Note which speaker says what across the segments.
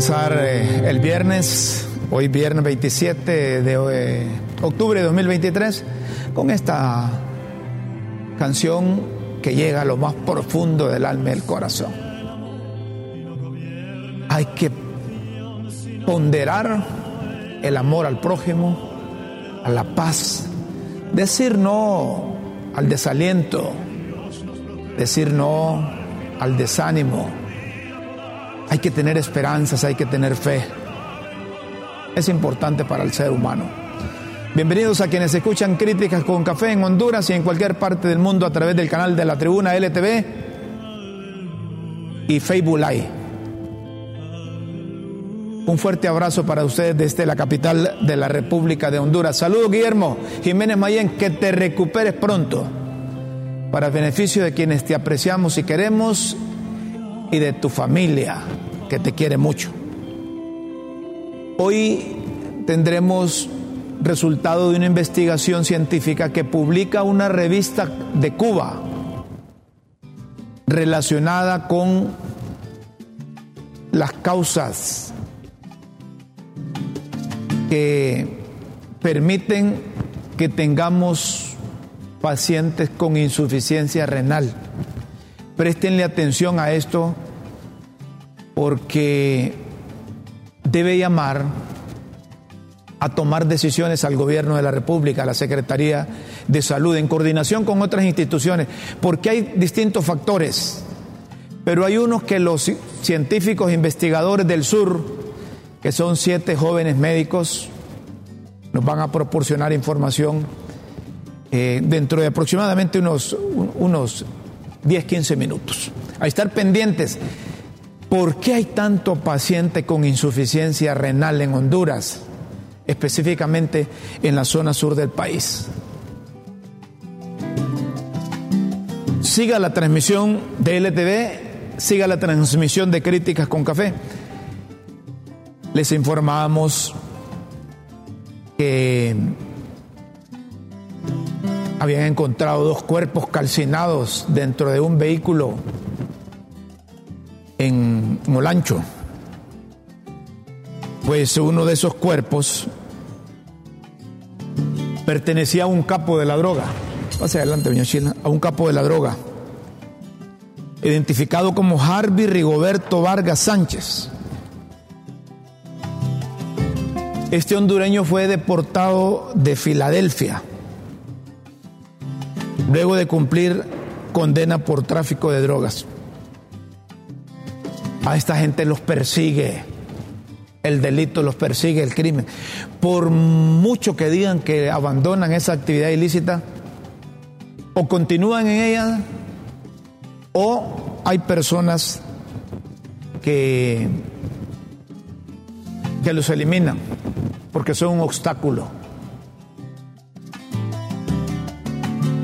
Speaker 1: comenzar eh, el viernes, hoy viernes 27 de eh, octubre de 2023, con esta canción que llega a lo más profundo del alma y del corazón. Hay que ponderar el amor al prójimo, a la paz, decir no al desaliento, decir no al desánimo. Hay que tener esperanzas, hay que tener fe. Es importante para el ser humano. Bienvenidos a quienes escuchan críticas con café en Honduras y en cualquier parte del mundo a través del canal de la tribuna LTV y Facebook Live. Un fuerte abrazo para ustedes desde la capital de la República de Honduras. Saludos Guillermo Jiménez Mayén, que te recuperes pronto para el beneficio de quienes te apreciamos y queremos y de tu familia que te quiere mucho. Hoy tendremos resultado de una investigación científica que publica una revista de Cuba relacionada con las causas que permiten que tengamos pacientes con insuficiencia renal. Préstenle atención a esto porque debe llamar a tomar decisiones al gobierno de la República, a la Secretaría de Salud, en coordinación con otras instituciones, porque hay distintos factores, pero hay unos que los científicos investigadores del sur, que son siete jóvenes médicos, nos van a proporcionar información eh, dentro de aproximadamente unos, unos 10, 15 minutos. A estar pendientes. ¿Por qué hay tanto paciente con insuficiencia renal en Honduras? específicamente en la zona sur del país. siga la transmisión de LTV, siga la transmisión de Críticas con Café. Les informamos que habían encontrado dos cuerpos calcinados dentro de un vehículo en Molancho. Pues uno de esos cuerpos pertenecía a un capo de la droga. Pase adelante, doña Chila, a un capo de la droga. Identificado como Harvey Rigoberto Vargas Sánchez. Este hondureño fue deportado de Filadelfia luego de cumplir condena por tráfico de drogas. A esta gente los persigue, el delito los persigue, el crimen. Por mucho que digan que abandonan esa actividad ilícita, o continúan en ella, o hay personas que, que los eliminan porque son un obstáculo.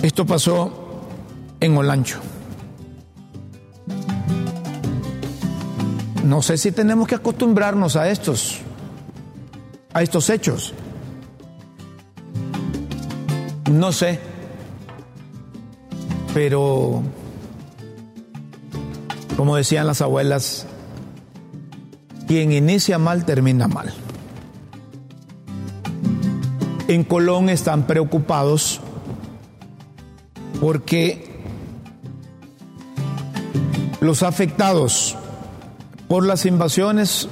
Speaker 1: Esto pasó en Olancho. No sé si tenemos que acostumbrarnos a estos, a estos hechos. No sé. Pero, como decían las abuelas, quien inicia mal termina mal. En Colón están preocupados porque los afectados por las invasiones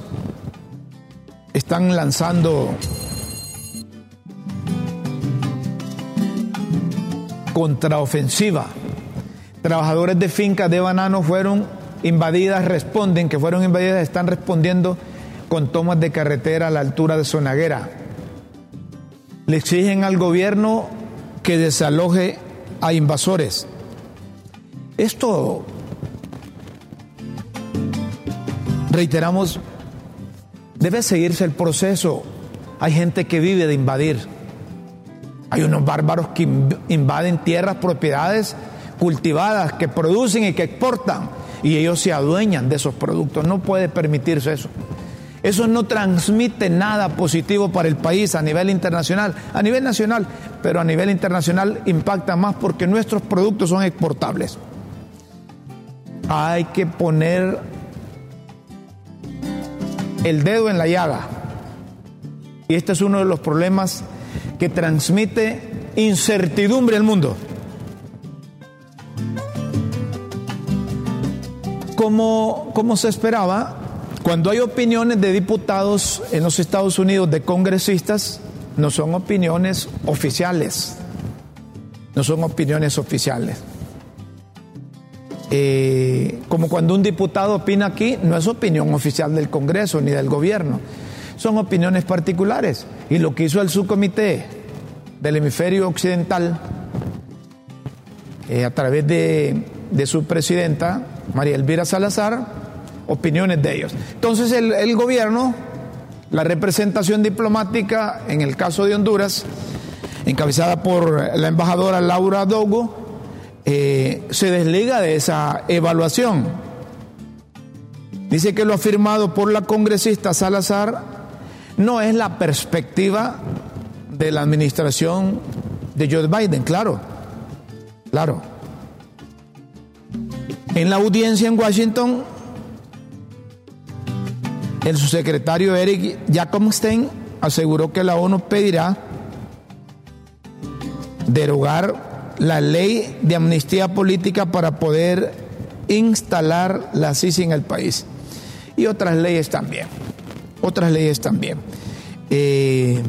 Speaker 1: están lanzando contraofensiva. Trabajadores de fincas de banano fueron invadidas, responden que fueron invadidas, están respondiendo con tomas de carretera a la altura de Sonaguera le exigen al gobierno que desaloje a invasores. Esto, reiteramos, debe seguirse el proceso. Hay gente que vive de invadir. Hay unos bárbaros que invaden tierras, propiedades cultivadas, que producen y que exportan, y ellos se adueñan de esos productos. No puede permitirse eso. Eso no transmite nada positivo para el país a nivel internacional, a nivel nacional, pero a nivel internacional impacta más porque nuestros productos son exportables. Hay que poner el dedo en la llaga. Y este es uno de los problemas que transmite incertidumbre al mundo. Como, como se esperaba, cuando hay opiniones de diputados en los Estados Unidos, de congresistas, no son opiniones oficiales. No son opiniones oficiales. Eh, como cuando un diputado opina aquí, no es opinión oficial del Congreso ni del gobierno. Son opiniones particulares. Y lo que hizo el subcomité del hemisferio occidental, eh, a través de, su presidenta, María Elvira Salazar, opiniones de ellos. Entonces el, gobierno, la representación diplomática, en el caso de Honduras, encabezada por la embajadora Laura Dogo, se desliga de esa evaluación. Dice que lo afirmado por la congresista Salazar no es la perspectiva de la administración de Joe Biden, claro, claro. En la audiencia en Washington, el subsecretario Eric Jacobstein aseguró que la ONU pedirá derogar la ley de amnistía política para poder instalar la CICI en el país. Y otras leyes también. Otras leyes también. Eh,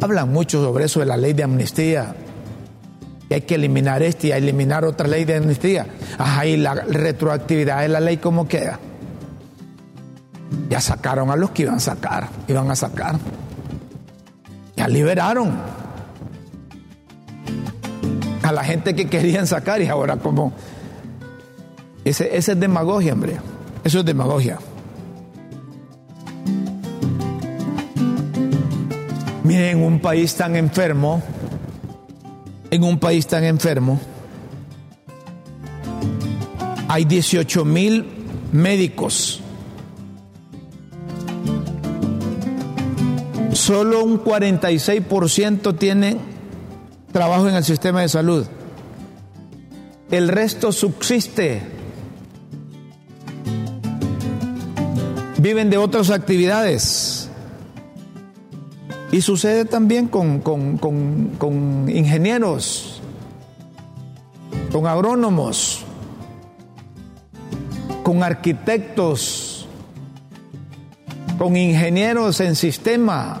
Speaker 1: hablan mucho sobre eso de la ley de amnistía hay que eliminar este y eliminar otra ley de amnistía. Ajá, y la retroactividad de la ley, ¿cómo queda? Ya sacaron a los que iban a sacar, iban a sacar. Liberaron a la gente que querían sacar y ahora como... Ese, ese es demagogia, hombre. Eso es demagogia. Miren, un país tan enfermo en un país tan enfermo, hay 18 mil médicos. Solo un 46% tienen trabajo en el sistema de salud. El resto subsiste. Viven de otras actividades. Y sucede también con, con, con, con ingenieros, con agrónomos, con arquitectos, con ingenieros en sistema.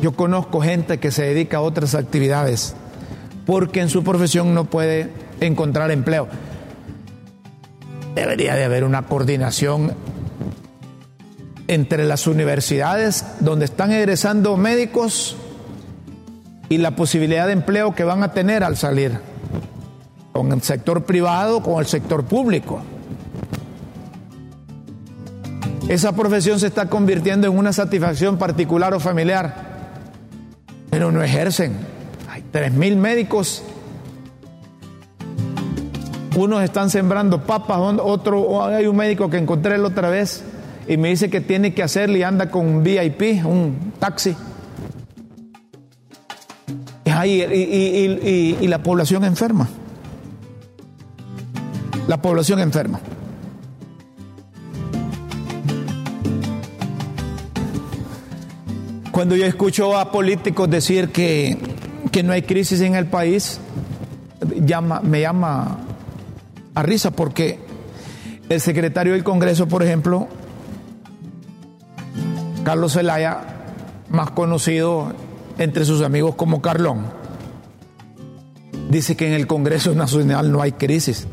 Speaker 1: Yo conozco gente que se dedica a otras actividades porque en su profesión no puede encontrar empleo. Debería de haber una coordinación entre las universidades donde están egresando médicos y la posibilidad de empleo que van a tener al salir, con el sector privado, con el sector público. Esa profesión se está convirtiendo en una satisfacción particular o familiar, pero no ejercen. Hay 3.000 médicos unos están sembrando papas, otro, hay un médico que encontré la otra vez y me dice que tiene que hacerle y anda con un VIP, un taxi. Y, la población enferma. La población enferma. Cuando yo escucho a políticos decir que, que no hay crisis en el país, llama, me llama a risa porque el secretario del Congreso, por ejemplo, Carlos Zelaya, más conocido entre sus amigos como Carlón, dice que en el Congreso Nacional no hay crisis.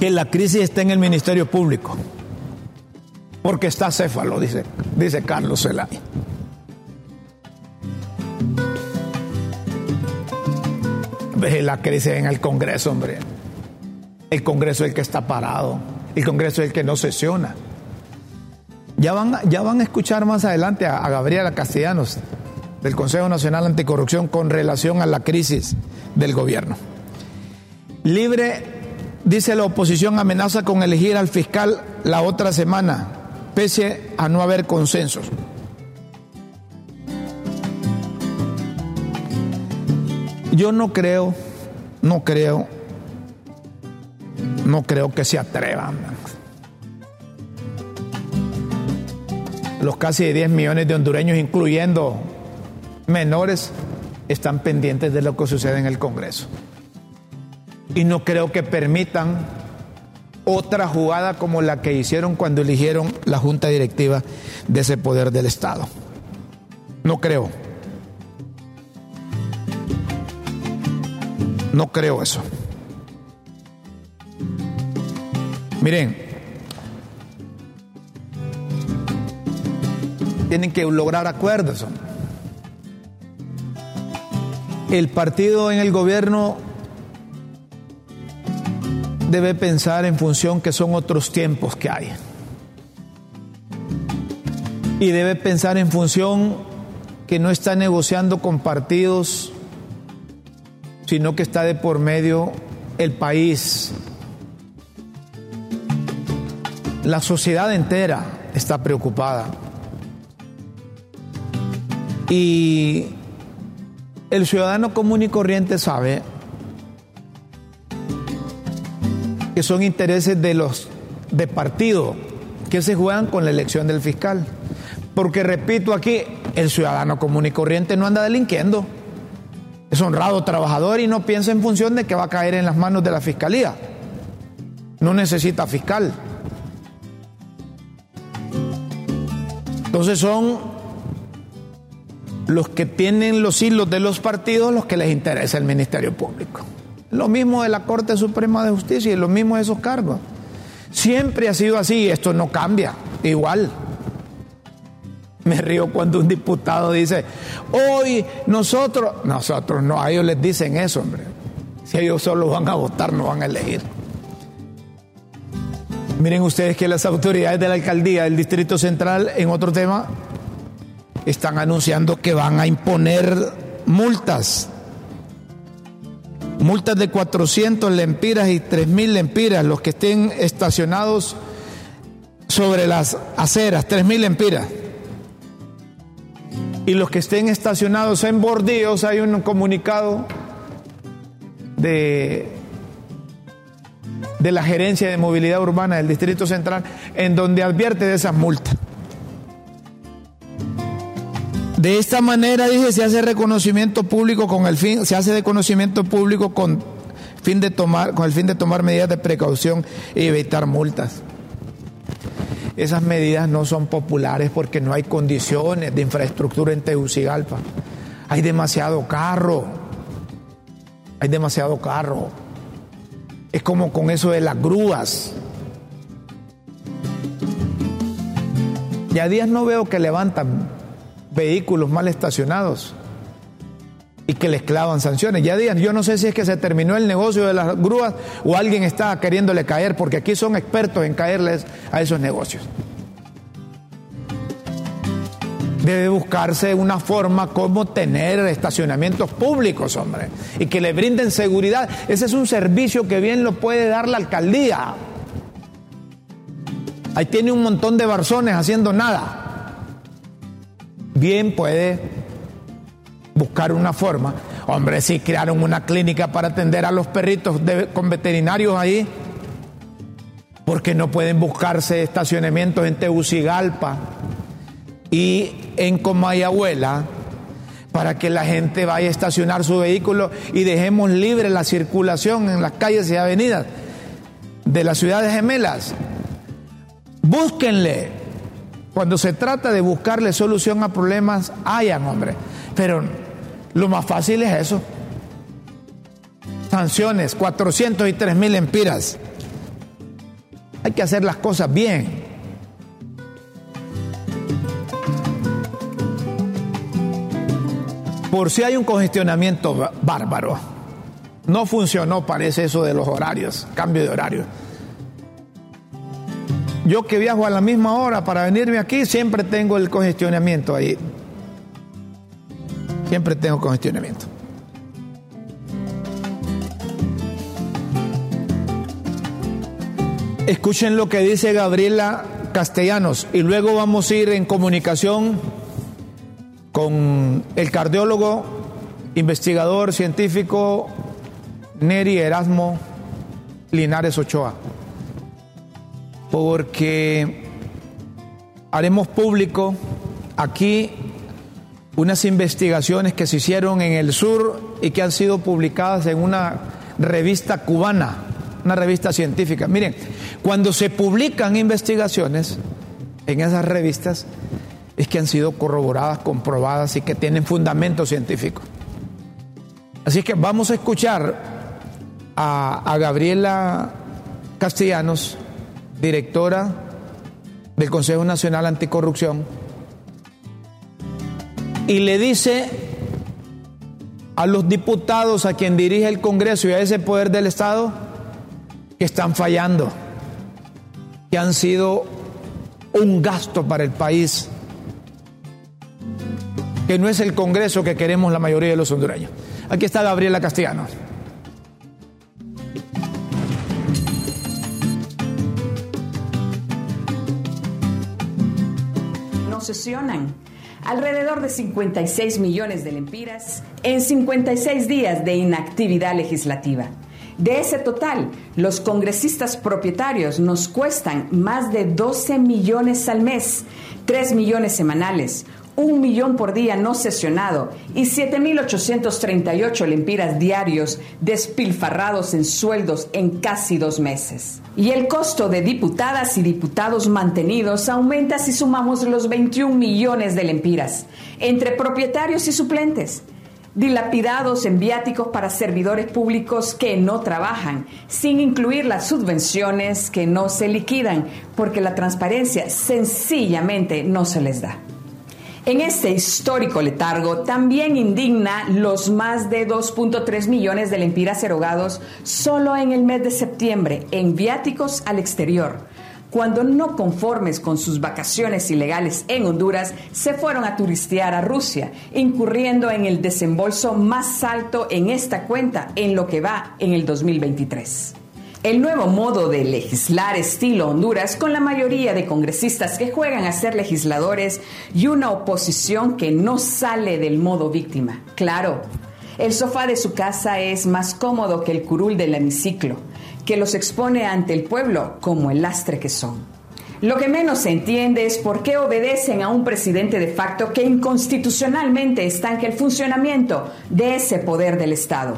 Speaker 1: Que la crisis está en el Ministerio Público. Porque está céfalo, dice, dice Carlos Zelaya. la crisis en el Congreso, hombre. El Congreso es el que está parado. El Congreso es el que no sesiona. Ya van, ya van a escuchar más adelante a, a Gabriela Castellanos del Consejo Nacional Anticorrupción con relación a la crisis del gobierno. Libre, dice la oposición, amenaza con elegir al fiscal la otra semana, pese a no haber consensos. Yo no creo, no creo, no creo que se atrevan. Los casi 10 millones de hondureños, incluyendo menores, están pendientes de lo que sucede en el Congreso. Y no creo que permitan otra jugada como la que hicieron cuando eligieron la junta directiva de ese poder del Estado. No creo. No creo eso. Miren, tienen que lograr acuerdos. El partido en el gobierno debe pensar en función que son otros tiempos que hay. Y debe pensar en función que no está negociando con partidos sino que está de por medio el país. La sociedad entera está preocupada. Y el ciudadano común y corriente sabe que son intereses de los de partido que se juegan con la elección del fiscal. Porque repito aquí, el ciudadano común y corriente no anda delinquiendo es honrado trabajador y no piensa en función de que va a caer en las manos de la fiscalía. No necesita fiscal. Entonces son los que tienen los hilos de los partidos los que les interesa el Ministerio Público. Lo mismo de la Corte Suprema de Justicia y lo mismo de esos cargos. Siempre ha sido así, esto no cambia, igual. Me río cuando un diputado dice, hoy nosotros, nosotros no, a ellos les dicen eso, hombre. Si ellos solo van a votar, no van a elegir. Miren ustedes que las autoridades de la alcaldía del Distrito Central, en otro tema, están anunciando que van a imponer multas. Multas de 400 lempiras y 3.000 lempiras, los que estén estacionados sobre las aceras, 3.000 lempiras. Y los que estén estacionados en bordillos, hay un comunicado de, de la Gerencia de Movilidad Urbana del Distrito Central en donde advierte de esas multas. De esta manera, dije, se hace reconocimiento público con el fin, se hace público con fin de tomar, con el fin de tomar medidas de precaución y evitar multas. Esas medidas no son populares porque no hay condiciones de infraestructura en Tegucigalpa. Hay demasiado carro. Hay demasiado carro. Es como con eso de las grúas. Ya días no veo que levantan vehículos mal estacionados y que les clavan sanciones. Ya días, yo no sé si es que se terminó el negocio de las grúas o alguien está queriéndole caer, porque aquí son expertos en caerles a esos negocios. Debe buscarse una forma como tener estacionamientos públicos, hombre, y que le brinden seguridad. Ese es un servicio que bien lo puede dar la alcaldía. Ahí tiene un montón de barzones haciendo nada bien puede buscar una forma. Hombre, si crearon una clínica para atender a los perritos con veterinarios ahí, porque no pueden buscarse estacionamientos en Tegucigalpa y en Comayabuela para que la gente vaya a estacionar su vehículo y dejemos libre la circulación en las calles y avenidas de las ciudades gemelas. Búsquenle cuando se trata de buscarle solución a problemas, hayan, hombre. Pero lo más fácil es eso. Sanciones, 400 y 3 mil empiras. Hay que hacer las cosas bien. Por si hay un congestionamiento bárbaro. No funcionó, parece eso de los horarios, cambio de horario. Yo que viajo a la misma hora para venirme aquí, siempre tengo el congestionamiento ahí. Siempre tengo congestionamiento. Escuchen lo que dice Gabriela Castellanos y luego vamos a ir en comunicación con el cardiólogo, investigador científico Neri Erasmo Linares Ochoa porque haremos público aquí unas investigaciones que se hicieron en el sur y que han sido publicadas en una revista cubana, una revista científica. Miren, cuando se publican investigaciones en esas revistas, es que han sido corroboradas, comprobadas y que tienen fundamento científico. Así que vamos a escuchar a, a Gabriela Castellanos directora del Consejo Nacional Anticorrupción, y le dice a los diputados a quien dirige el Congreso y a ese poder del Estado que están fallando, que han sido un gasto para el país, que no es el Congreso que queremos la mayoría de los hondureños. Aquí está Gabriela Castellanos.
Speaker 2: Sesionan alrededor de 56 millones de lempiras en 56 días de inactividad legislativa. De ese total, los congresistas propietarios nos cuestan más de 12 millones al mes, 3 millones semanales, un millón por día no sesionado y 7.838 lempiras diarios despilfarrados en sueldos en casi dos meses. Y el costo de diputadas y diputados mantenidos aumenta si sumamos los 21 millones de lempiras entre propietarios y suplentes dilapidados en viáticos para servidores públicos que no trabajan, sin incluir las subvenciones que no se liquidan, porque la transparencia sencillamente no se les da. En este histórico letargo también indigna los más de 2.3 millones de lempiras erogados solo en el mes de septiembre en viáticos al exterior, cuando no conformes con sus vacaciones ilegales en Honduras, se fueron a turistear a Rusia, incurriendo en el desembolso más alto en esta cuenta en lo que va en el 2023. El nuevo modo de legislar estilo Honduras, con la mayoría de congresistas que juegan a ser legisladores y una oposición que no sale del modo víctima. Claro, el sofá de su casa es más cómodo que el curul del hemiciclo, que los expone ante el pueblo como el lastre que son. Lo que menos se entiende es por qué obedecen a un presidente de facto que inconstitucionalmente estanca el funcionamiento de ese poder del Estado.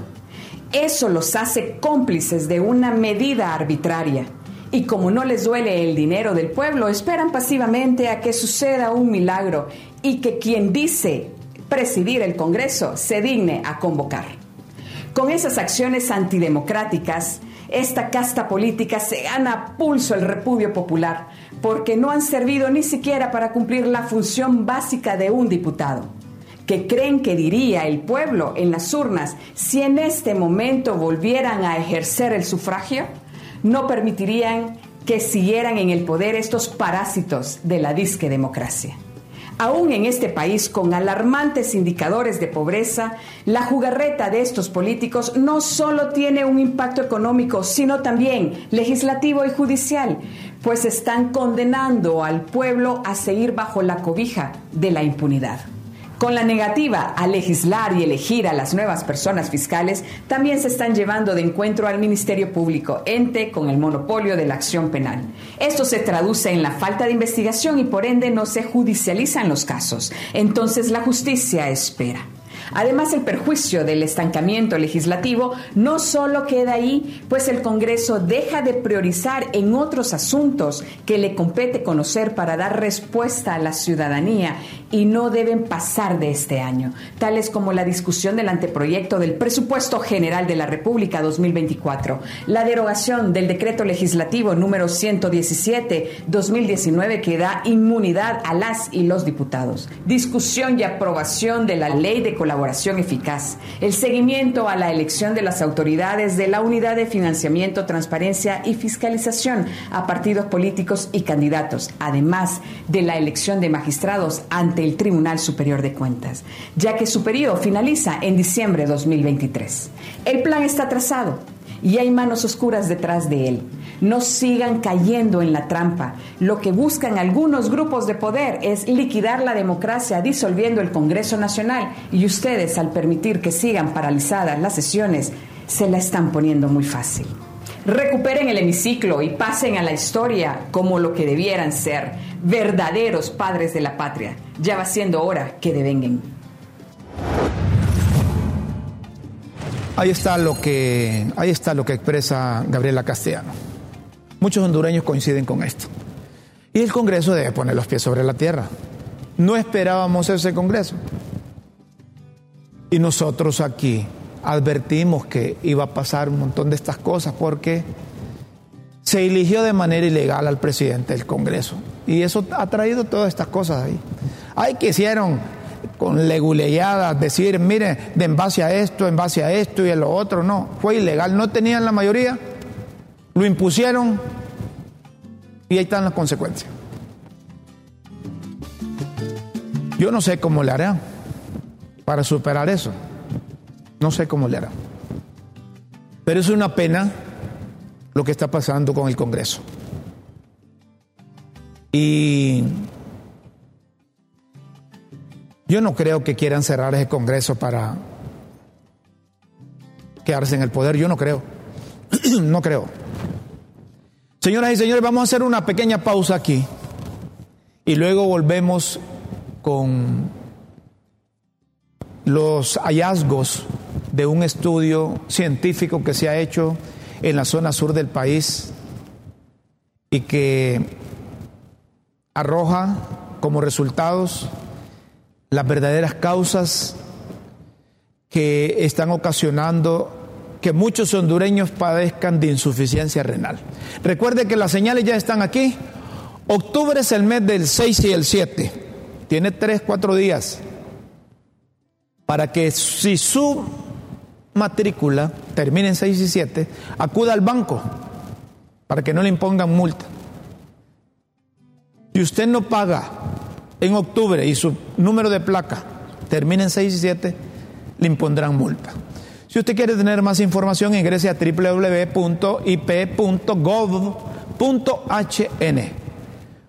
Speaker 2: Eso los hace cómplices de una medida arbitraria. Y como no les duele el dinero del pueblo, esperan pasivamente a que suceda un milagro y que quien dice presidir el Congreso se digne a convocar. Con esas acciones antidemocráticas, esta casta política se gana a pulso el repudio popular, porque no han servido ni siquiera para cumplir la función básica de un diputado que creen que diría el pueblo en las urnas si en este momento volvieran a ejercer el sufragio, no permitirían que siguieran en el poder estos parásitos de la disque democracia. Aún en este país con alarmantes indicadores de pobreza, la jugarreta de estos políticos no solo tiene un impacto económico, sino también legislativo y judicial, pues están condenando al pueblo a seguir bajo la cobija de la impunidad. Con la negativa a legislar y elegir a las nuevas personas fiscales, también se están llevando de encuentro al Ministerio Público, ente con el monopolio de la acción penal. Esto se traduce en la falta de investigación y por ende no se judicializan los casos. Entonces la justicia espera. Además, el perjuicio del estancamiento legislativo no solo queda ahí, pues el Congreso deja de priorizar en otros asuntos que le compete conocer para dar respuesta a la ciudadanía y no deben pasar de este año, tales como la discusión del anteproyecto del Presupuesto General de la República 2024, la derogación del decreto legislativo número 117-2019 que da inmunidad a las y los diputados, discusión y aprobación de la ley de colaboración eficaz, el seguimiento a la elección de las autoridades de la Unidad de Financiamiento, Transparencia y Fiscalización a partidos políticos y candidatos, además de la elección de magistrados ante el Tribunal Superior de Cuentas, ya que su periodo finaliza en diciembre de 2023. El plan está trazado y hay manos oscuras detrás de él. No sigan cayendo en la trampa. Lo que buscan algunos grupos de poder es liquidar la democracia disolviendo el Congreso Nacional y ustedes al permitir que sigan paralizadas las sesiones se la están poniendo muy fácil. Recuperen el hemiciclo y pasen a la historia como lo que debieran ser, verdaderos padres de la patria. Ya va siendo hora que devenguen.
Speaker 1: Ahí está lo que, ahí está lo que expresa Gabriela Castellano. Muchos hondureños coinciden con esto. Y el Congreso debe poner los pies sobre la tierra. No esperábamos ese Congreso. Y nosotros aquí advertimos que iba a pasar un montón de estas cosas porque se eligió de manera ilegal al presidente del Congreso. Y eso ha traído todas estas cosas ahí. Ahí quisieron con leguleyadas, decir, mire, de en base a esto, en base a esto y a lo otro, no, fue ilegal, no tenían la mayoría, lo impusieron y ahí están las consecuencias. Yo no sé cómo le harán para superar eso, no sé cómo le harán. Pero es una pena lo que está pasando con el Congreso. Y yo no creo que quieran cerrar ese Congreso para quedarse en el poder, yo no creo. no creo. Señoras y señores, vamos a hacer una pequeña pausa aquí y luego volvemos con los hallazgos de un estudio científico que se ha hecho en la zona sur del país y que arroja como resultados las verdaderas causas que están ocasionando que muchos hondureños padezcan de insuficiencia renal. Recuerde que las señales ya están aquí. Octubre es el mes del 6 y el 7. Tiene 3, 4 días para que si su matrícula termina en 6 y 7, acuda al banco para que no le impongan multa. Si usted no paga en octubre y su número de placa termina en 6 y 7, le impondrán multa. Si usted quiere tener más información, ingrese a www.ip.gov.hn,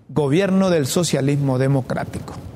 Speaker 1: Gobierno del Socialismo Democrático.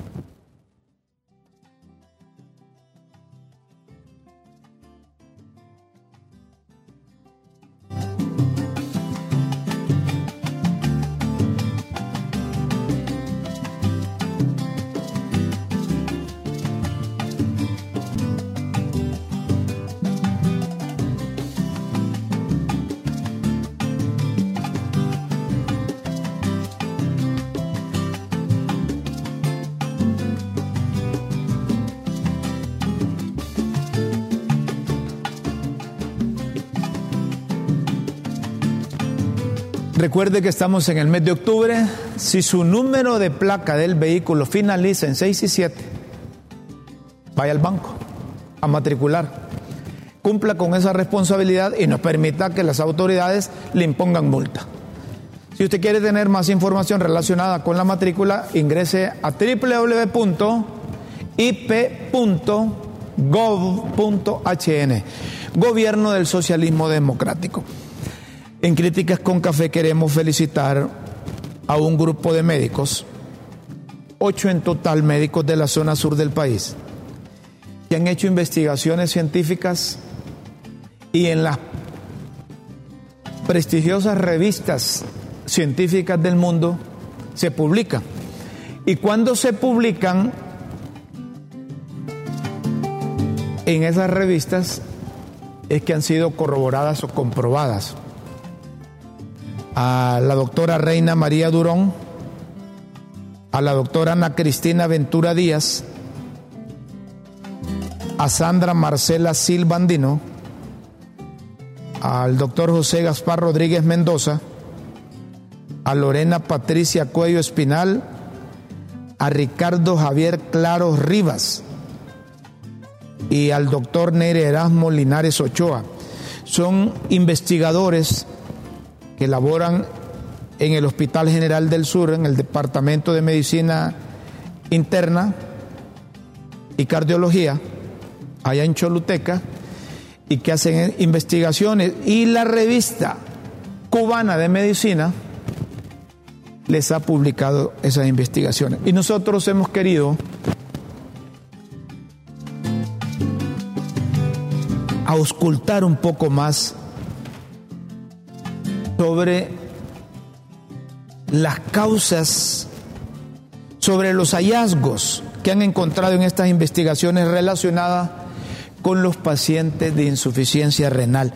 Speaker 1: Recuerde que estamos en el mes de octubre. Si su número de placa del vehículo finaliza en 6 y 7, vaya al banco a matricular. Cumpla con esa responsabilidad y no permita que las autoridades le impongan multa. Si usted quiere tener más información relacionada con la matrícula, ingrese a www.ip.gov.hn, Gobierno del Socialismo Democrático. En Críticas con Café queremos felicitar a un grupo de médicos, ocho en total médicos de la zona sur del país, que han hecho investigaciones científicas y en las prestigiosas revistas científicas del mundo se publican. Y cuando se publican en esas revistas es que han sido corroboradas o comprobadas a la doctora Reina María Durón, a la doctora Ana Cristina Ventura Díaz, a Sandra Marcela Silvandino, al doctor José Gaspar Rodríguez Mendoza, a Lorena Patricia Cuello Espinal, a Ricardo Javier Claros Rivas y al doctor Nere Erasmo Linares Ochoa. Son investigadores que laboran en el Hospital General del Sur, en el Departamento de Medicina Interna y Cardiología, allá en Choluteca, y que hacen investigaciones. Y la revista cubana de medicina les ha publicado esas investigaciones. Y nosotros hemos querido auscultar un poco más sobre las causas, sobre los hallazgos que han encontrado en estas investigaciones relacionadas con los pacientes de insuficiencia renal.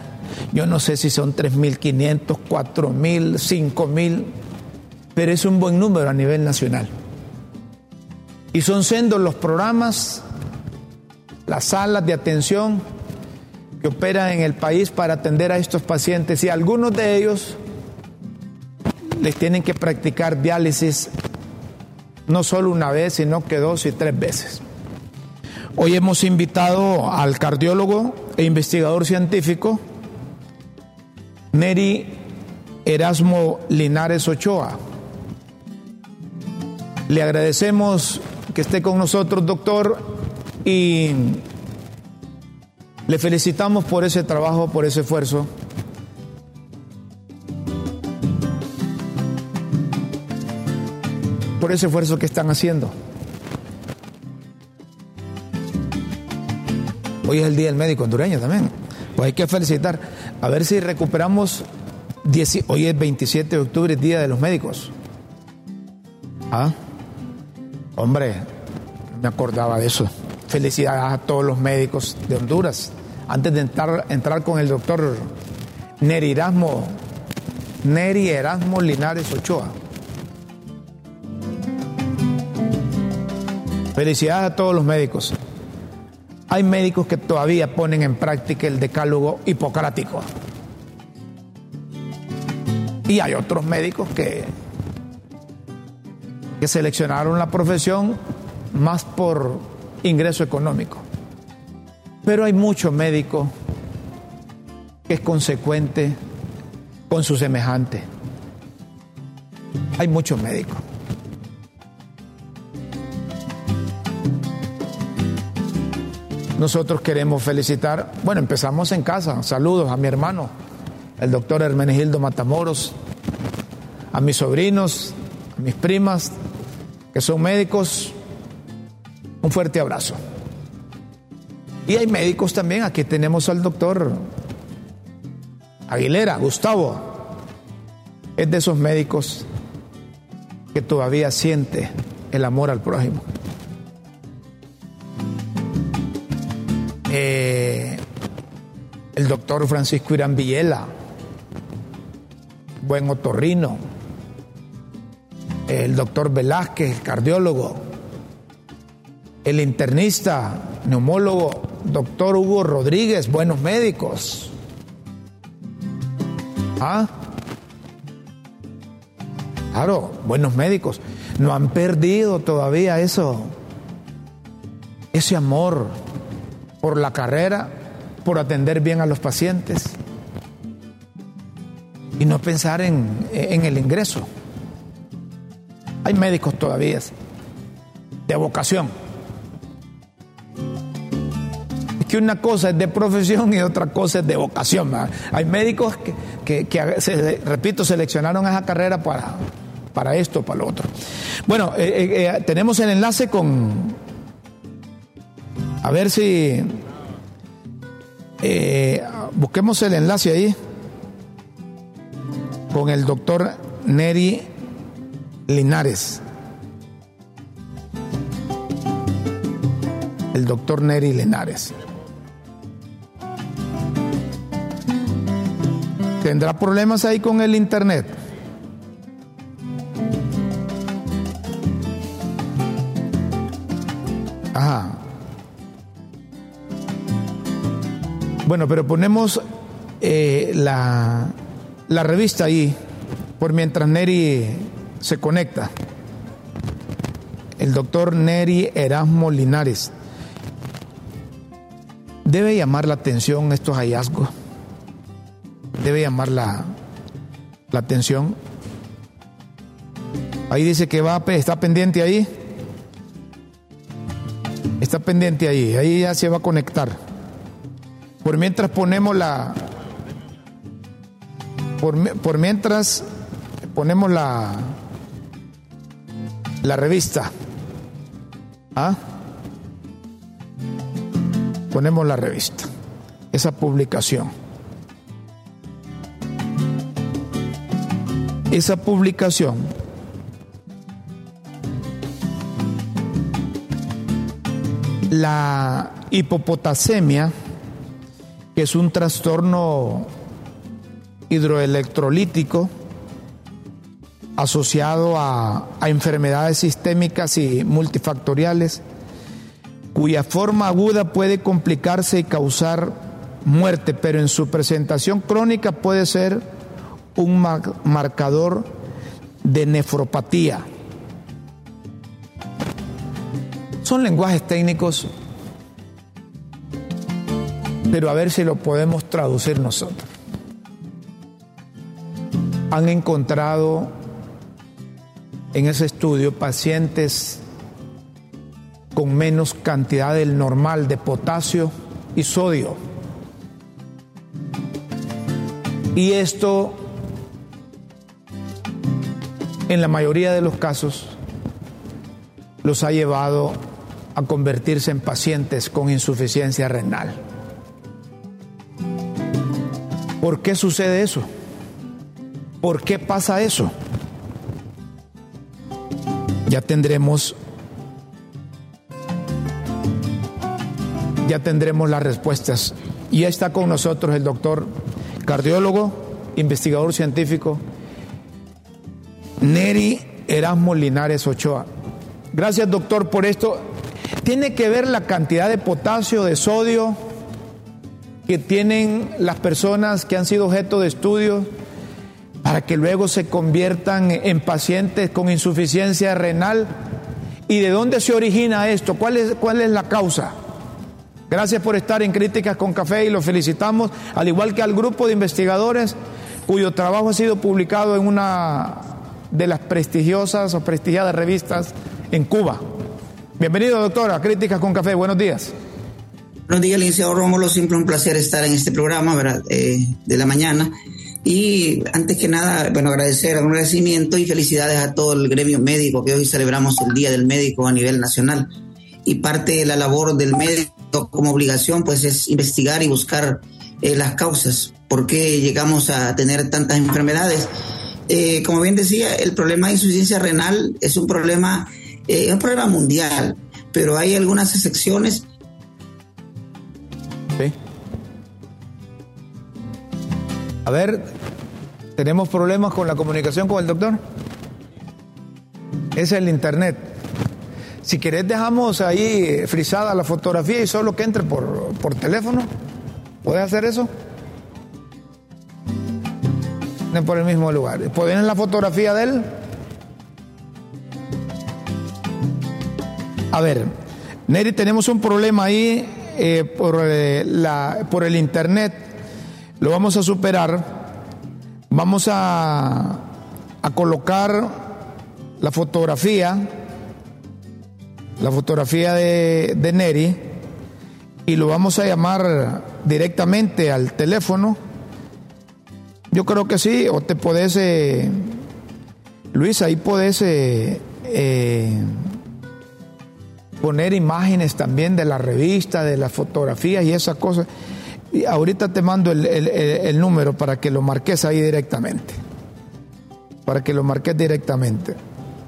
Speaker 1: Yo no sé si son 3.500, 4.000, 5.000, pero es un buen número a nivel nacional. Y son siendo los programas, las salas de atención que operan en el país para atender a estos pacientes y algunos de ellos les tienen que practicar diálisis no solo una vez, sino que dos y tres veces. Hoy hemos invitado al cardiólogo e investigador científico Neri Erasmo Linares Ochoa. Le agradecemos que esté con nosotros, doctor, y le felicitamos por ese trabajo, por ese esfuerzo. Por ese esfuerzo que están haciendo. Hoy es el Día del Médico Hondureño también. Pues hay que felicitar. A ver si recuperamos. hoy es 27 de octubre, Día de los Médicos. Ah, hombre, Me acordaba de eso. Felicidades a todos los médicos de Honduras. Antes de entrar, entrar con el doctor Neri Erasmo, Neri Erasmo Linares Ochoa. Felicidades a todos los médicos. Hay médicos que todavía ponen en práctica el decálogo hipocrático. Y hay otros médicos que, que seleccionaron la profesión más por ingreso económico. Pero hay muchos médicos que es consecuente con su semejante. Hay muchos médicos. Nosotros queremos felicitar, bueno, empezamos en casa, saludos a mi hermano, el doctor Hermenegildo Matamoros, a mis sobrinos, a mis primas, que son médicos, un fuerte abrazo. Y hay médicos también, aquí tenemos al doctor Aguilera, Gustavo, es de esos médicos que todavía siente el amor al prójimo. Eh, el doctor Francisco Irán Villela, buen otorrino, el doctor Velázquez, el cardiólogo, el internista, neumólogo, doctor Hugo Rodríguez, buenos médicos. ¿Ah? Claro, buenos médicos. No han perdido todavía eso, ese amor por la carrera, por atender bien a los pacientes y no pensar en, en el ingreso. Hay médicos todavía de vocación. Que una cosa es de profesión y otra cosa es de vocación. Hay médicos que, que, repito, seleccionaron esa carrera para, para esto, para lo otro. Bueno, eh, eh, eh, tenemos el enlace con a ver si busquemos el enlace ahí con el doctor Neri Linares. El doctor Neri Linares. ¿Tendrá problemas ahí con el internet? Ajá. Bueno, pero ponemos eh, la, la revista ahí, por mientras Neri se conecta. El doctor Neri Erasmo Linares. Debe llamar la atención estos hallazgos. Debe llamar la, la atención. Ahí dice que va, está pendiente ahí. Está pendiente ahí. Ahí ya se va a conectar. Por mientras ponemos la. Por, mientras ponemos la. La revista. ¿Ah? Ponemos la revista. Esa publicación. Esa publicación. La hipopotasemia que es un trastorno hidroelectrolítico asociado a, enfermedades sistémicas y multifactoriales, cuya forma aguda puede complicarse y causar muerte, pero en su presentación crónica puede ser un marcador de nefropatía. Son lenguajes técnicos pero a ver si lo podemos traducir nosotros. Han encontrado en ese estudio pacientes con menos cantidad del normal de potasio y sodio. Y esto, en la mayoría de los casos, los ha llevado a convertirse en pacientes con insuficiencia renal. ¿Por qué sucede eso? ¿Por qué pasa eso? Ya tendremos ya tendremos las respuestas. Y está con nosotros el doctor cardiólogo, investigador científico, Neri Erasmo Linares Ochoa. Gracias doctor por esto. Tiene que ver la cantidad de potasio, de sodio que tienen las personas que han sido objeto de estudio para que luego se conviertan en pacientes con insuficiencia renal. ¿Y de dónde se origina esto? ¿Cuál es, cuál es la causa? Gracias por estar en Críticas con Café y lo felicitamos, al igual que al grupo de investigadores cuyo trabajo ha sido publicado en una de las prestigiosas o prestigiadas revistas en Cuba. Bienvenido, doctora, Críticas con Café, buenos días.
Speaker 3: Buenos días, licenciado Rómulo, siempre un placer estar en este programa. Eh, de la mañana. Y antes que nada, bueno, agradecer, un agradecimiento y felicidades a todo el gremio médico que hoy celebramos el Día del Médico a nivel nacional. Y parte de la labor del médico como obligación, pues es investigar y buscar eh, las causas, por qué llegamos a tener tantas enfermedades. Eh, como bien decía, el problema de insuficiencia renal es un problema, eh, un problema mundial, pero hay algunas excepciones.
Speaker 1: Sí. A ver, ¿tenemos problemas con la comunicación con el doctor? Es el internet. Si querés dejamos ahí frisada la fotografía y solo que entre por, por teléfono. ¿Puedes hacer eso? Por el mismo lugar. ¿Pueden la fotografía de él? A ver, Neri, tenemos un problema ahí eh, por, eh, la, por el internet lo vamos a superar, vamos a, a colocar la fotografía, la fotografía de, de Neri, y lo vamos a llamar directamente al teléfono. Yo creo que sí, o te podés, eh, Luis, ahí podés eh, eh, poner imágenes también de la revista, de las fotografías y esas cosas. Ahorita te mando el, número para que lo marques ahí directamente. Para que lo marques directamente.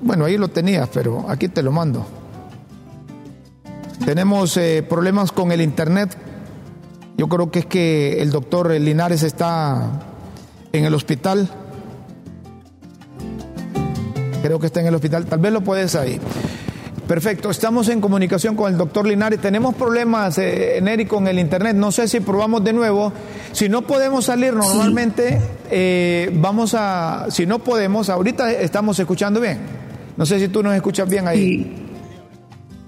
Speaker 1: Bueno, ahí lo tenías, pero aquí te lo mando. Tenemos problemas con el internet. Yo creo que es que el doctor Linares está en el hospital. Creo que está en el hospital. Tal vez lo puedes ahí. Perfecto, estamos en comunicación con el doctor Linares. Tenemos problemas, eh, Neri, con el internet. No sé si probamos de nuevo. Si no podemos salir normalmente, eh, vamos a. Si no podemos, ahorita estamos escuchando bien. No sé si tú nos escuchas bien ahí.
Speaker 3: Sí.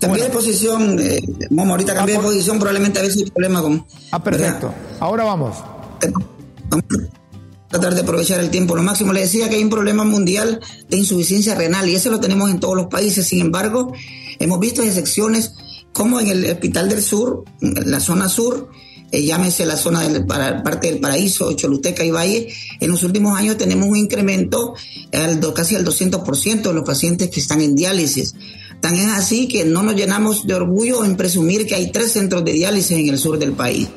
Speaker 3: Cambié de posición, eh, Momo, ahorita cambié de posición, probablemente a veces hay problema con.
Speaker 1: Ah, perfecto. ¿verdad? Ahora vamos.
Speaker 3: Vamos tratar de aprovechar el tiempo lo máximo. Le decía que hay un problema mundial de insuficiencia renal y eso lo tenemos en todos los países. Sin embargo, hemos visto excepciones como en el Hospital del Sur, la zona sur, eh, llámese la zona para, parte del paraíso, Choluteca y Valle, en los últimos años tenemos un incremento al, casi al 200% de los pacientes que están en diálisis. Tan es así que no nos llenamos de orgullo en presumir que hay tres centros de diálisis en el sur del país.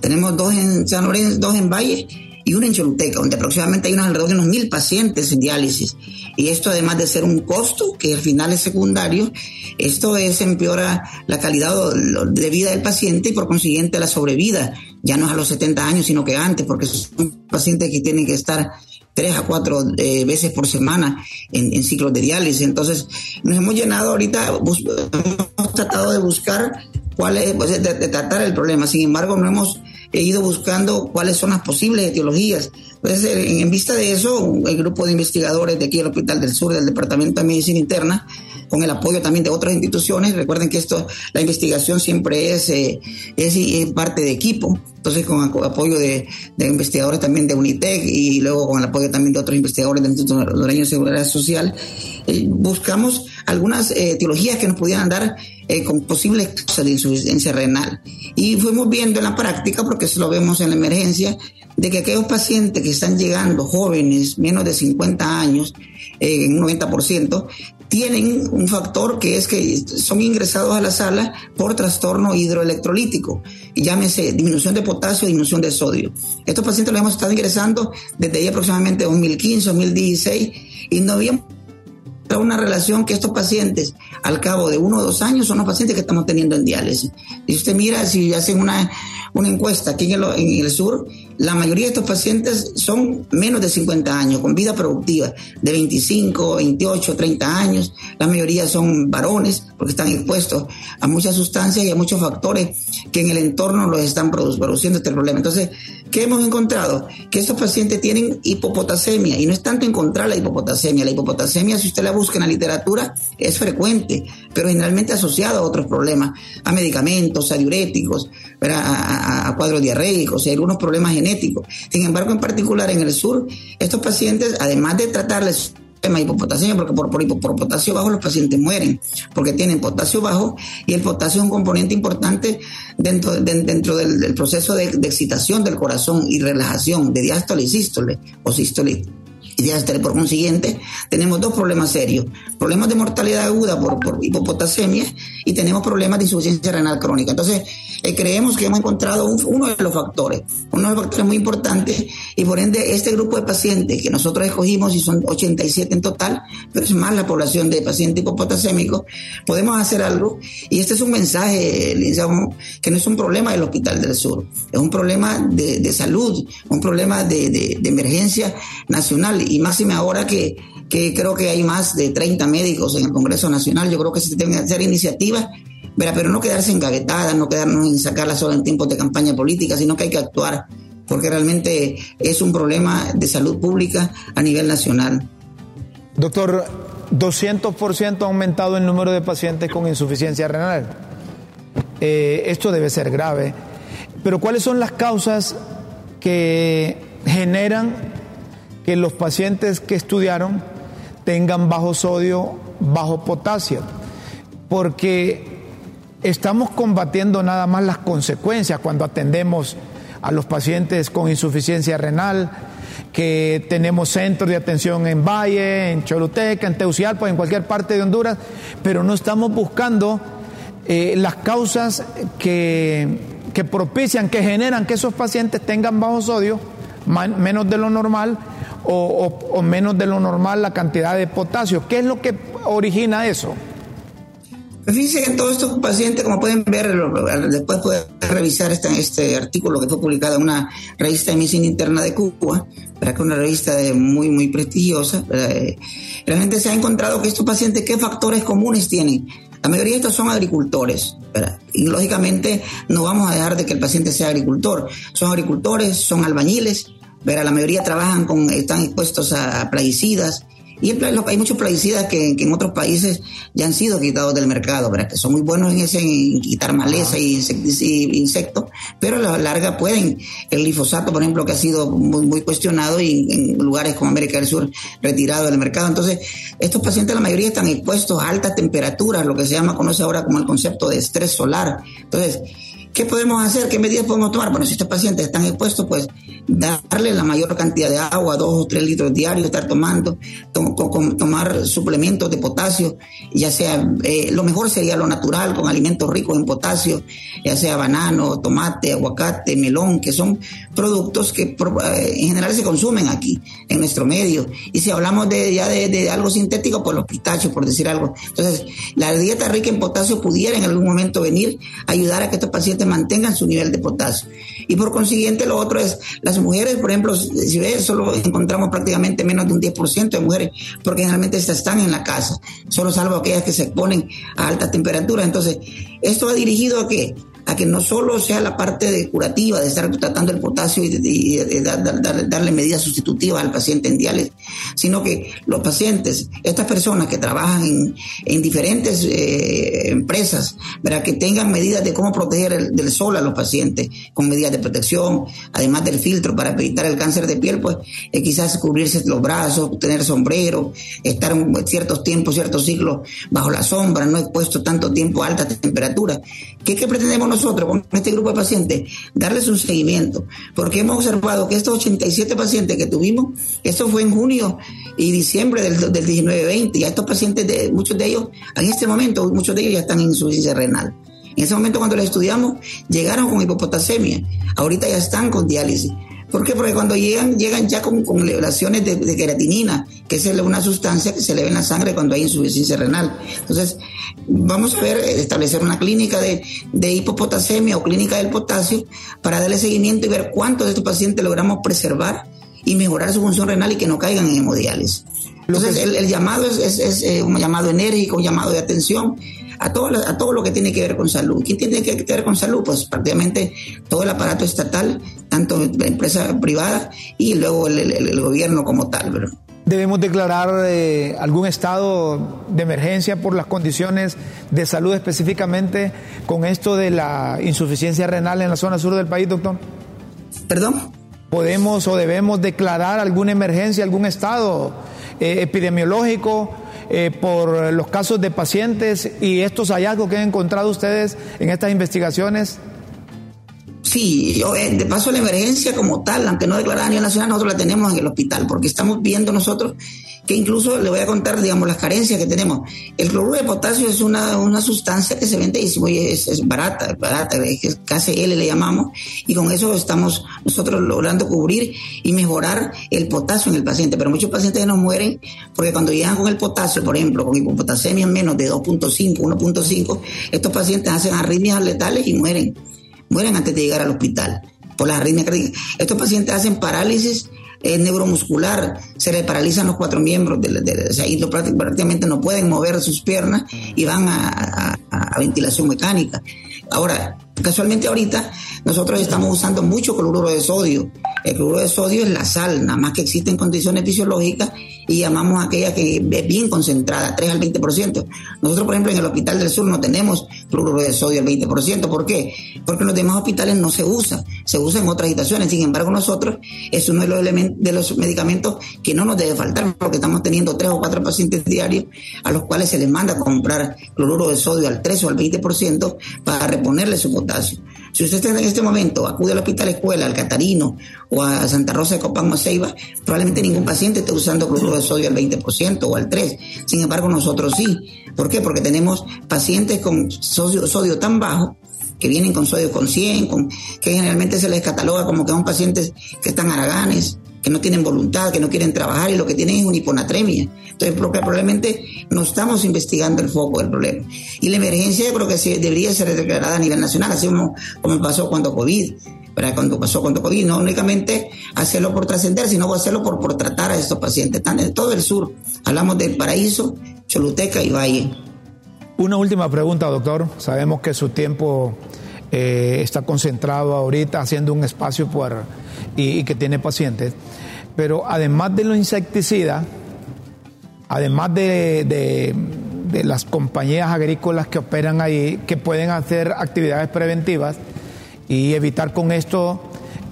Speaker 3: Tenemos dos en San Lorenzo, dos en Valle y uno en Choluteca, donde aproximadamente hay unos alrededor de unos mil pacientes en diálisis. Y esto además de ser un costo, que al final es secundario, esto es empeora la calidad de vida del paciente y por consiguiente la sobrevida, ya no es a los 70 años, sino que antes, porque son pacientes que tienen que estar tres a cuatro eh, veces por semana en, ciclos de diálisis. Entonces, nos hemos llenado ahorita, hemos tratado de buscar cuál es, pues, de tratar el problema. Sin embargo, no hemos he ido buscando cuáles son las posibles etiologías. Entonces, en, en vista de eso, el grupo de investigadores de aquí del Hospital del Sur, del Departamento de Medicina Interna, con el apoyo también de otras instituciones. Recuerden que esto, la investigación siempre es, eh, es, es, parte de equipo. Entonces, con apoyo de, de, investigadores también de Unitec y luego con el apoyo también de otros investigadores del Instituto de Seguridad Social, eh, buscamos algunas eh, etiologías que nos pudieran dar eh, con posibles causas de insuficiencia renal. Y fuimos viendo en la práctica, porque eso lo vemos en la emergencia, de que aquellos pacientes que están llegando jóvenes, menos de 50 años, eh, en un 90%, tienen un factor que es que son ingresados a la sala por trastorno hidroelectrolítico, llámese disminución de potasio, disminución de sodio. Estos pacientes los hemos estado ingresando desde ahí aproximadamente 2015, 2016, y no habíamos encontrado una relación que estos pacientes, al cabo de uno o dos años, son los pacientes que estamos teniendo en diálisis. Y usted mira, si hacen una, una encuesta aquí en el, en el sur, la mayoría de estos pacientes son menos de 50 años, con vida productiva, de 25, 28, 30 años. La mayoría son varones, porque están expuestos a muchas sustancias y a muchos factores que en el entorno los están produciendo este problema. Entonces, ¿qué hemos encontrado? Que estos pacientes tienen hipopotasemia y no es tanto encontrar la hipopotasemia. La hipopotasemia, si usted la busca en la literatura, es frecuente, pero generalmente asociada a otros problemas, a medicamentos, a diuréticos, a, a, cuadros diarreicos y algunos problemas genéticos. Sin embargo, en particular en el sur, estos pacientes, además de tratarles tema hipopotasemia, porque por, por, potasio bajo los pacientes mueren, porque tienen potasio bajo y el potasio es un componente importante dentro, del, proceso de, excitación del corazón y relajación de diástole y sístole o sístole y por consiguiente, tenemos dos problemas serios. Problemas de mortalidad aguda por, hipopotasemia y tenemos problemas de insuficiencia renal crónica. Entonces, creemos que hemos encontrado uno de los factores, uno de los factores muy importantes y por ende este grupo de pacientes que nosotros escogimos y son 87 en total, pero es más la población de pacientes hipopotasémicos, podemos hacer algo. Y este es un mensaje, que no es un problema del Hospital del Sur, es un problema de, salud, un problema de, de emergencia nacional. Y máxime ahora que, que creo que hay más de 30 médicos en el Congreso Nacional, yo creo que se deben hacer iniciativas, pero no quedarse engavetadas, no quedarnos en sacarlas solo en tiempos de campaña política, sino que hay que actuar, porque realmente es un problema de salud pública a nivel nacional.
Speaker 1: Doctor, 200% ha aumentado el número de pacientes con insuficiencia renal. Eh, esto debe ser grave. Pero ¿cuáles son las causas que generan que los pacientes que estudiaron tengan bajo sodio, bajo potasio, porque estamos combatiendo nada más las consecuencias cuando atendemos a los pacientes con insuficiencia renal, que tenemos centros de atención en Valle, en Choluteca, en Teucialpa, en cualquier parte de Honduras, pero no estamos buscando eh, las causas que, que propician, que generan que esos pacientes tengan bajo sodio, menos de lo normal, o, menos de lo normal la cantidad de potasio. ¿Qué es lo que origina eso?
Speaker 3: Fíjense que todos estos pacientes, como pueden ver, después pueden revisar este, este artículo que fue publicado en una revista de medicina interna de Cuba, para que una revista muy, muy prestigiosa. Eh, realmente se ha encontrado que estos pacientes, ¿qué factores comunes tienen? La mayoría de estos son agricultores. Y lógicamente no vamos a dejar de que el paciente sea agricultor. Son agricultores, son albañiles, la mayoría trabajan con, están expuestos a plaguicidas. Y hay muchos plaguicidas que, en otros países ya han sido quitados del mercado, ¿verdad? que son muy buenos en ese en quitar maleza y, insectos, pero a la larga pueden. El glifosato, por ejemplo, que ha sido muy, muy cuestionado y en lugares como América del Sur retirado del mercado. Entonces, estos pacientes, la mayoría están expuestos a altas temperaturas, lo que se llama, conoce ahora como el concepto de estrés solar. Entonces, ¿Qué podemos hacer? ¿Qué medidas podemos tomar? Bueno, si estos pacientes están expuestos, pues darle la mayor cantidad de agua, dos o tres litros diarios, estar tomando, tomar suplementos de potasio, ya sea, eh, lo mejor sería lo natural, con alimentos ricos en potasio, ya sea banano, tomate, aguacate, melón, que son productos que eh, en general se consumen aquí, en nuestro medio. Y si hablamos de, ya de, algo sintético, pues los pistachos, por decir algo. Entonces, la dieta rica en potasio pudiera en algún momento venir a ayudar a que estos pacientes mantengan su nivel de potasio. Y por consiguiente, lo otro es, las mujeres, por ejemplo, si ves, solo encontramos prácticamente menos de un 10% de mujeres, porque generalmente estas están en la casa, solo salvo aquellas que se exponen a altas temperaturas. Entonces, ¿esto ha dirigido a qué? A que no solo sea la parte de curativa, de estar tratando el potasio y, darle medidas sustitutivas al paciente en diálisis, sino que los pacientes, estas personas que trabajan en, diferentes eh, empresas, para que tengan medidas de cómo proteger del sol a los pacientes, con medidas de protección, además del filtro para evitar el cáncer de piel, pues eh, quizás cubrirse los brazos, tener sombrero, estar ciertos tiempos, ciertos ciclos bajo la sombra, no expuesto tanto tiempo a alta temperatura. ¿Qué, qué pretendemos nosotros con este grupo de pacientes, darles un seguimiento, porque hemos observado que estos 87 pacientes que tuvimos, esto fue en junio y diciembre del, del 19-20, y a estos pacientes, de, muchos de ellos, en este momento, muchos de ellos ya están en insuficiencia renal. En ese momento cuando los estudiamos, llegaron con hipopotasemia, ahorita ya están con diálisis ¿Por qué? Porque cuando llegan, llegan ya con, con elevaciones de, de, queratinina, que es una sustancia que se eleva en la sangre cuando hay insuficiencia renal. Entonces, vamos a ver, establecer una clínica de, de hipopotasemia o clínica del potasio para darle seguimiento y ver cuántos de estos pacientes logramos preservar y mejorar su función renal y que no caigan en hemodiálisis. Entonces, el, el, llamado es, es, es, eh, un llamado enérgico, un llamado de atención a todo, a todo lo que tiene que ver con salud. ¿Quién tiene que ver con salud? Pues prácticamente todo el aparato estatal, tanto la empresa privada y luego el, el, el gobierno como tal. ¿verdad?
Speaker 1: Debemos declarar eh, algún estado de emergencia por las condiciones de salud específicamente con esto de la insuficiencia renal en la zona sur del país, doctor.
Speaker 3: ¿Perdón?
Speaker 1: ¿Podemos o debemos declarar alguna emergencia, algún estado eh, epidemiológico eh, por los casos de pacientes y estos hallazgos que han encontrado ustedes en estas investigaciones?
Speaker 3: Sí, yo, eh, de paso la emergencia como tal, aunque no declarada a nivel nacional, nosotros la tenemos en el hospital, porque estamos viendo nosotros que incluso le voy a contar, digamos, las carencias que tenemos. El cloruro de potasio es una, una sustancia que se vende y es, es barata, barata, es casi L le llamamos, y con eso estamos nosotros logrando cubrir y mejorar el potasio en el paciente. Pero muchos pacientes nos mueren porque cuando llegan con el potasio, por ejemplo, con hipopotasemia menos de 2.5, 1.5, estos pacientes hacen arritmias letales y mueren mueren antes de llegar al hospital por las arritmias cardíacas. Estos pacientes hacen parálisis eh, neuromuscular, se les paralizan los cuatro miembros, de, de, o sea, prácticamente no pueden mover sus piernas y van a ventilación mecánica. Ahora, casualmente ahorita nosotros estamos usando mucho cloruro de sodio. El cloruro de sodio es la sal, nada más que existe en condiciones fisiológicas y llamamos a aquella que es bien concentrada, 3 al 20%. Nosotros, por ejemplo, en el Hospital del Sur no tenemos cloruro de sodio al 20%. ¿Por qué? Porque en los demás hospitales no se usa, se usa en otras situaciones. Sin embargo, nosotros es uno de los, elementos, de los medicamentos que no nos debe faltar porque estamos teniendo 3 o 4 pacientes diarios a los cuales se les manda comprar cloruro de sodio al 3 o al 20% para reponerle su Si usted está en este momento, acude al Hospital Escuela, al Catarino o a Santa Rosa de Copán o Ceiba, probablemente ningún paciente esté usando cloruro de sodio al 20% o al 3%. Sin embargo, nosotros sí. ¿Por qué? Porque tenemos pacientes con sodio, sodio tan bajo que vienen con sodio con 100, con, que generalmente se les cataloga como que son pacientes que están haraganes, que no tienen voluntad, que no quieren trabajar y lo que tienen es una hiponatremia. Entonces, probablemente no estamos investigando el foco del problema. Y la emergencia yo creo que sí, debería ser declarada a nivel nacional, así como, como pasó cuando COVID. ¿verdad? Cuando pasó cuando COVID, no únicamente hacerlo por trascender, sino hacerlo por, por tratar a estos pacientes. Están en todo el sur. Hablamos del Paraíso, Choluteca y Valle.
Speaker 1: Una última pregunta, doctor. Sabemos que su tiempo eh, está concentrado ahorita haciendo un espacio por, y, que tiene pacientes, pero además de los insecticidas, además de, las compañías agrícolas que operan ahí, que pueden hacer actividades preventivas y evitar con esto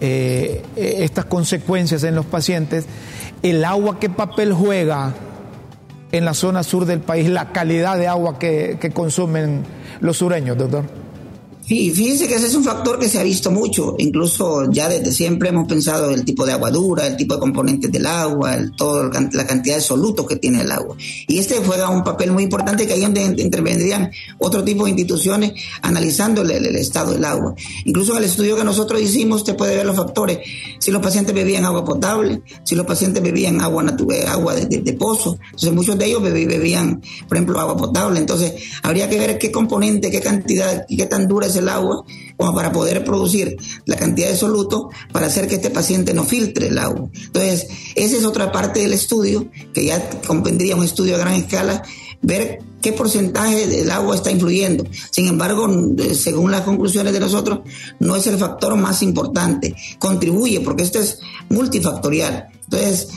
Speaker 1: eh, estas consecuencias en los pacientes, el agua, ¿qué papel juega? en la zona sur del país, la calidad de agua que, que consumen los sureños, doctor?
Speaker 3: Sí, fíjense que ese es un factor que se ha visto mucho, incluso ya desde siempre hemos pensado el tipo de agua dura, el tipo de componentes del agua, el, todo la cantidad de solutos que tiene el agua. Y este juega un papel muy importante que ahí donde intervendrían otro tipo de instituciones analizando el, estado del agua. Incluso en el estudio que nosotros hicimos, usted puede ver los factores, si los pacientes bebían agua potable, si los pacientes bebían agua natural, agua de pozo, entonces muchos de ellos bebían, por ejemplo, agua potable, entonces habría que ver qué componente, qué cantidad y qué tan dura es el agua como para poder producir la cantidad de soluto para hacer que este paciente no filtre el agua. Entonces, esa es otra parte del estudio que ya comprendería un estudio a gran escala, ver qué porcentaje del agua está influyendo. Sin embargo, según las conclusiones de nosotros, no es el factor más importante. Contribuye porque esto es multifactorial. Entonces,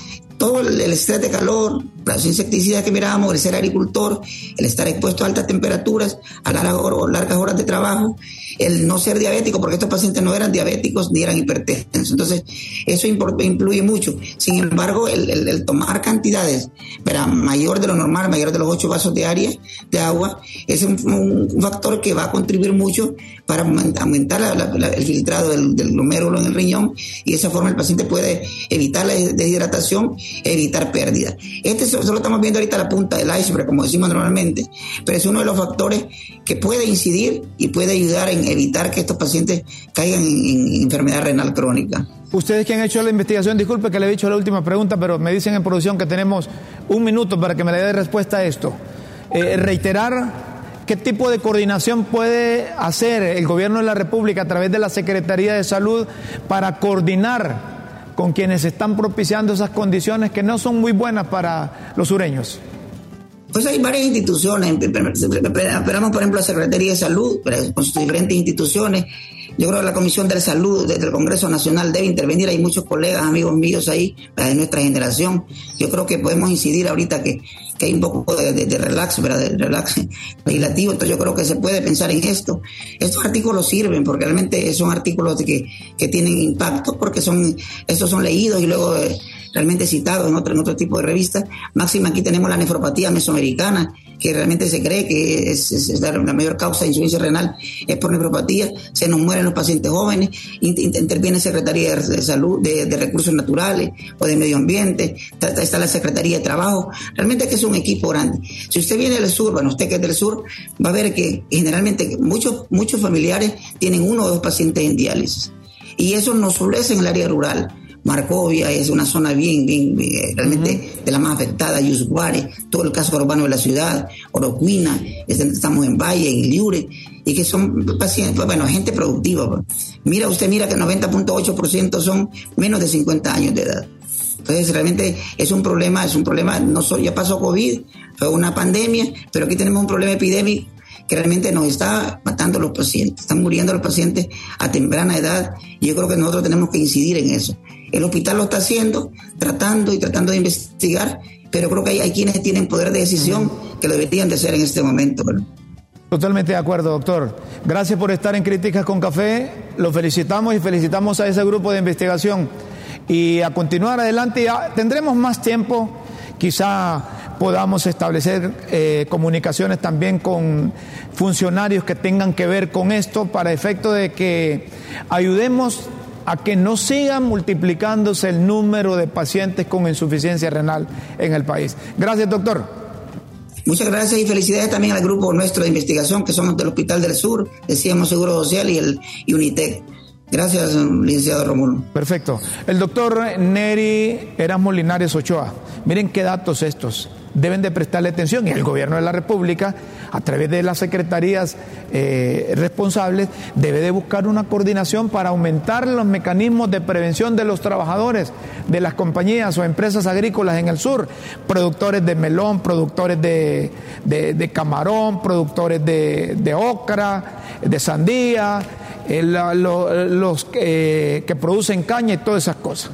Speaker 3: todo el, estrés de calor, las insecticidas que mirábamos, el ser agricultor, el estar expuesto a altas temperaturas, a largas, horas de trabajo, el no ser diabético, porque estos pacientes no eran diabéticos ni eran hipertensos. Entonces, eso influye mucho. Sin embargo, el, tomar cantidades pero mayor de lo normal, mayor de los 8 vasos diarios de agua, es un, factor que va a contribuir mucho para aumentar el filtrado del glomérulo en el riñón y de esa forma el paciente puede evitar la deshidratación evitar pérdidas. Este solo estamos viendo ahorita la punta del iceberg, como decimos normalmente, pero es uno de los factores que puede incidir y puede ayudar en evitar que estos pacientes caigan en, en enfermedad renal crónica.
Speaker 1: Ustedes que han hecho la investigación, disculpe que le he dicho la última pregunta, pero me dicen en producción que tenemos un minuto para que me le dé respuesta a esto. Eh, reiterar qué tipo de coordinación puede hacer el gobierno de la República a través de la Secretaría de Salud para coordinar con quienes están propiciando esas condiciones que no son muy buenas para los sureños.
Speaker 3: Pues hay varias instituciones, esperamos por ejemplo la Secretaría de Salud, con sus diferentes instituciones, yo creo que la Comisión de Salud desde el Congreso Nacional debe intervenir. Hay muchos colegas, amigos míos ahí, de nuestra generación. Yo creo que podemos incidir ahorita que, hay un poco de, relax, ¿verdad? De relax legislativo. Entonces yo creo que se puede pensar en esto. Estos artículos sirven porque realmente son artículos que, que tienen impacto porque son, estos son leídos y luego eh, realmente citados en otro, en otro tipo de revistas. Máxima aquí tenemos la nefropatía mesoamericana que realmente se cree que es, la, mayor causa de insuficiencia renal es por nefropatía, se nos mueren los pacientes jóvenes, interviene Secretaría de Salud, de, Recursos Naturales o de Medio Ambiente, está la Secretaría de Trabajo, realmente que es un equipo grande. Si usted viene del sur, bueno, usted que es del sur, va a ver que generalmente muchos, muchos familiares tienen uno o dos pacientes en diálisis. Y eso no solo es en el área rural, Marcovia es una zona bien, bien, eh, realmente de la más afectada, Yusguare, todo el casco urbano de la ciudad, Orocuina, estamos en Valle, en Liure, y que son pacientes, bueno, gente productiva. Pues. Mira, usted mira que el 90.8% son menos de 50 años de edad. Entonces, realmente es un problema, es un problema, no solo, ya pasó COVID, fue una pandemia, pero aquí tenemos un problema epidémico que realmente nos está matando a los pacientes, están muriendo los pacientes a temprana edad y yo creo que nosotros tenemos que incidir en eso. El hospital lo está haciendo, tratando y tratando de investigar, pero creo que hay, quienes tienen poder de decisión que lo deberían de hacer en este momento.
Speaker 1: Totalmente de acuerdo, doctor. Gracias por estar en Críticas con Café. Lo felicitamos y felicitamos a ese grupo de investigación. Y a continuar adelante, ya tendremos más tiempo, quizá podamos establecer eh, comunicaciones también con funcionarios que tengan que ver con esto para efecto de que ayudemos a que no siga multiplicándose el número de pacientes con insuficiencia renal en el país. Gracias, doctor.
Speaker 3: Muchas gracias y felicidades también al grupo nuestro de investigación que somos del Hospital del Sur, decíamos Seguro Social y el y Unitec. Gracias, licenciado Romulo.
Speaker 1: Perfecto. El doctor Neri Erasmo Linares Ochoa. Miren qué datos estos deben de prestarle atención y el gobierno de la República, a través de las secretarías eh, responsables, debe de buscar una coordinación para aumentar los mecanismos de prevención de los trabajadores de las compañías o empresas agrícolas en el sur, productores de melón, productores de, camarón, productores de, ocra, de sandía, eh, los que producen caña y todas esas cosas.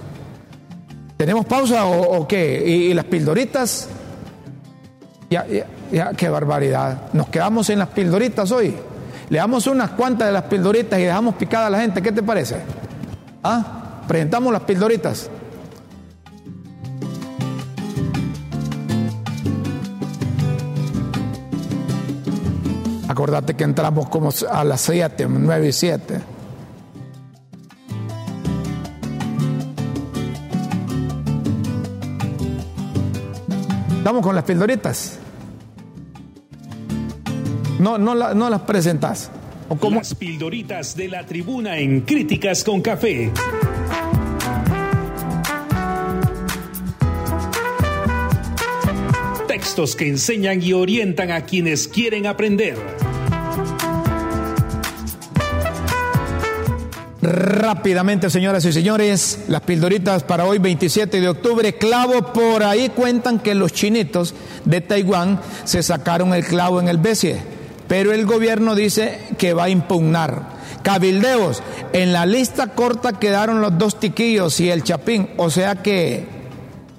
Speaker 1: ¿Tenemos pausa o, qué? ¿Y, las pildoritas? Ya, ya, qué barbaridad. Nos quedamos en las pildoritas hoy. Le damos unas cuantas de las pildoritas y dejamos picada a la gente. ¿Qué te parece? ¿Ah? Presentamos las pildoritas. Acordate que entramos como a las 7, 9 y 7. Vamos con las pildoritas. No, no, las presentas.
Speaker 4: ¿O Las pildoritas de la tribuna en Críticas con Café. Textos que enseñan y orientan a quienes quieren aprender.
Speaker 1: Rápidamente, señoras y señores, las pildoritas para hoy 27 de octubre, clavo por ahí cuentan que los chinitos de Taiwán se sacaron el clavo en el besie, pero el gobierno dice que va a impugnar. Cabildeos, en la lista corta quedaron los dos tiquillos y el chapín, o sea que,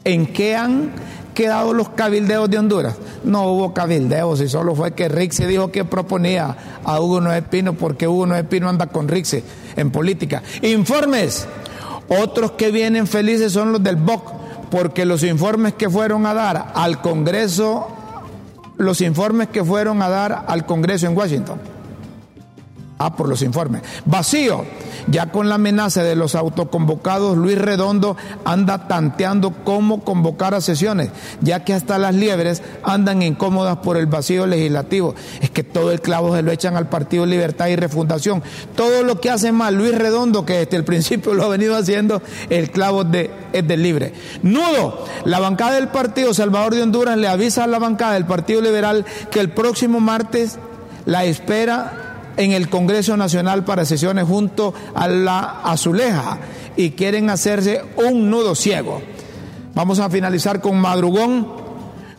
Speaker 1: ¿en qué han quedado los cabildeos de Honduras? No hubo cabildeos y solo fue que Rixi dijo que proponía a Hugo Noé Pino porque Hugo Noé Pino anda con Rixi en política. Informes. Otros que vienen felices son los del BOC, porque los informes que fueron a dar al Congreso, los informes que fueron a dar al Congreso en Washington, Ah, por los informes. Vacío. Ya con la amenaza de los autoconvocados, Luis Redondo anda tanteando cómo convocar a sesiones, ya que hasta las liebres andan incómodas por el vacío legislativo. Es que todo el clavo se lo echan al Partido Libertad y Refundación. Todo lo que hace mal Luis Redondo, que desde el principio lo ha venido haciendo, el clavo de, es del libre. Nudo. La bancada del Partido Salvador de Honduras le avisa a la bancada del Partido Liberal que el próximo martes la espera en el Congreso Nacional para sesiones junto a la azuleja y quieren hacerse un nudo ciego. Vamos a finalizar con madrugón.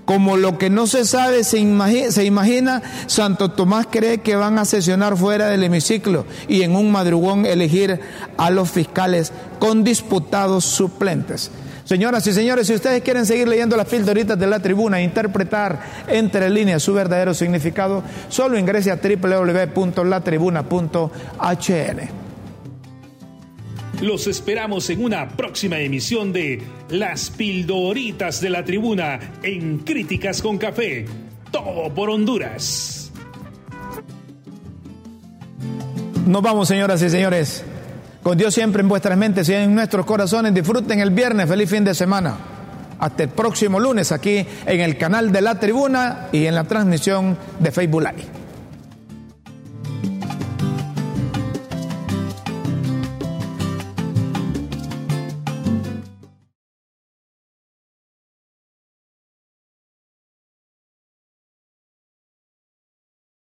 Speaker 1: Como lo que no se sabe se imagina, Santo Tomás cree que van a sesionar fuera del hemiciclo y en un madrugón elegir a los fiscales con disputados suplentes. Señoras y señores, si ustedes quieren seguir leyendo las pildoritas de la tribuna e interpretar entre líneas su verdadero significado, solo ingrese a www.latribuna.hn.
Speaker 4: Los esperamos en una próxima emisión de Las Pildoritas de la Tribuna en Críticas con Café. Todo por Honduras.
Speaker 1: Nos vamos, señoras y señores. Con Dios siempre en vuestras mentes y en nuestros corazones. Disfruten el viernes. Feliz fin de semana. Hasta el próximo lunes aquí en el canal de la tribuna y en la transmisión de Facebook Live.